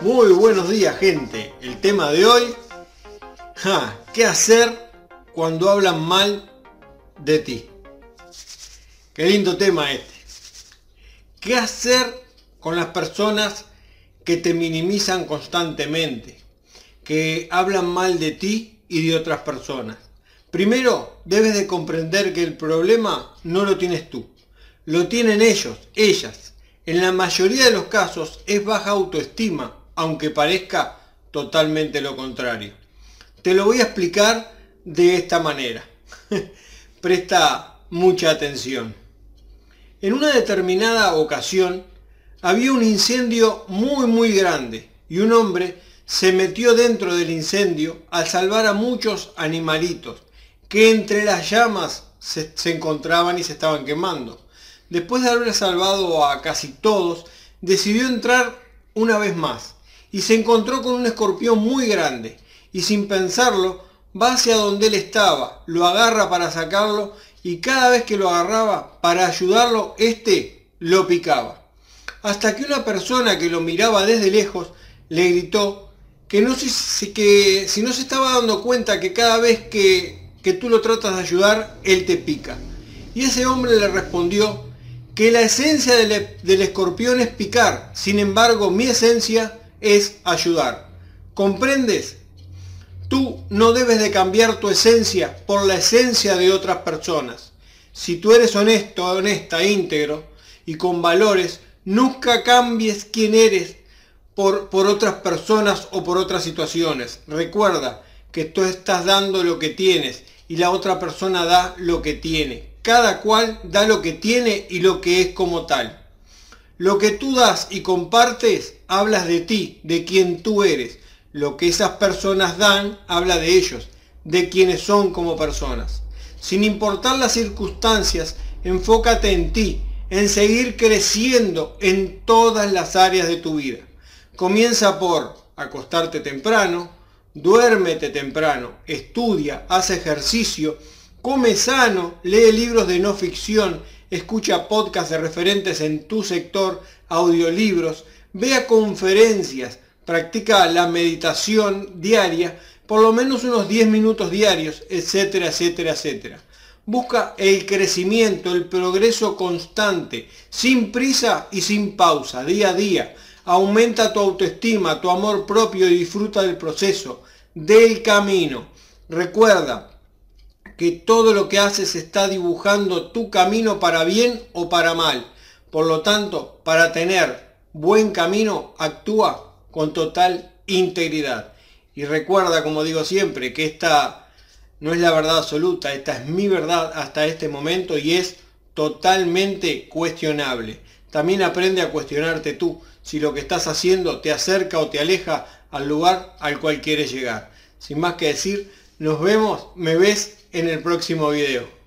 Muy buenos días gente. El tema de hoy, ¿qué hacer cuando hablan mal de ti? Qué lindo tema este. ¿Qué hacer con las personas que te minimizan constantemente? Que hablan mal de ti y de otras personas. Primero, debes de comprender que el problema no lo tienes tú. Lo tienen ellos, ellas. En la mayoría de los casos es baja autoestima aunque parezca totalmente lo contrario. Te lo voy a explicar de esta manera. Presta mucha atención. En una determinada ocasión había un incendio muy muy grande y un hombre se metió dentro del incendio al salvar a muchos animalitos que entre las llamas se, se, encontraban y se estaban quemando. Después de haber salvado a casi todos, decidió entrar una vez más y se encontró con un escorpión muy grande y sin pensarlo va hacia donde él estaba, lo agarra para sacarlo y cada vez que lo agarraba para ayudarlo, este lo picaba. Hasta que una persona que lo miraba desde lejos le gritó que, no si, que si no se estaba dando cuenta que cada vez que, que tú lo tratas de ayudar, él te pica. Y ese hombre le respondió que la esencia del, del escorpión es picar, sin embargo mi esencia es ayudar. ¿Comprendes? Tú no debes de cambiar tu esencia por la esencia de otras personas. Si tú eres honesto, honesta, íntegro y con valores, nunca cambies quién eres por, por otras personas o por otras situaciones. Recuerda que tú estás dando lo que tienes y la otra persona da lo que tiene. Cada cual da lo que tiene y lo que es como tal. Lo que tú das y compartes, hablas de ti, de quien tú eres. Lo que esas personas dan, habla de ellos, de quienes son como personas. Sin importar las circunstancias, enfócate en ti, en seguir creciendo en todas las áreas de tu vida. Comienza por acostarte temprano, duérmete temprano, estudia, haz ejercicio, come sano, lee libros de no ficción, escucha podcasts de referentes en tu sector, audiolibros, vea conferencias, practica la meditación diaria, por lo menos unos 10 minutos diarios, etcétera, etcétera, etcétera. Busca el crecimiento, el progreso constante, sin prisa y sin pausa, día a día. Aumenta tu autoestima, tu amor propio y disfruta del proceso, del camino. Recuerda, que todo lo que haces está dibujando tu camino para bien o para mal. Por lo tanto, para tener buen camino, actúa con total integridad. Y recuerda, como digo siempre, que esta no es la verdad absoluta, esta es mi verdad hasta este momento y es totalmente cuestionable. También aprende a cuestionarte tú si lo que estás haciendo te acerca o te aleja al lugar al cual quieres llegar. Sin más que decir, nos vemos, me ves en el próximo video.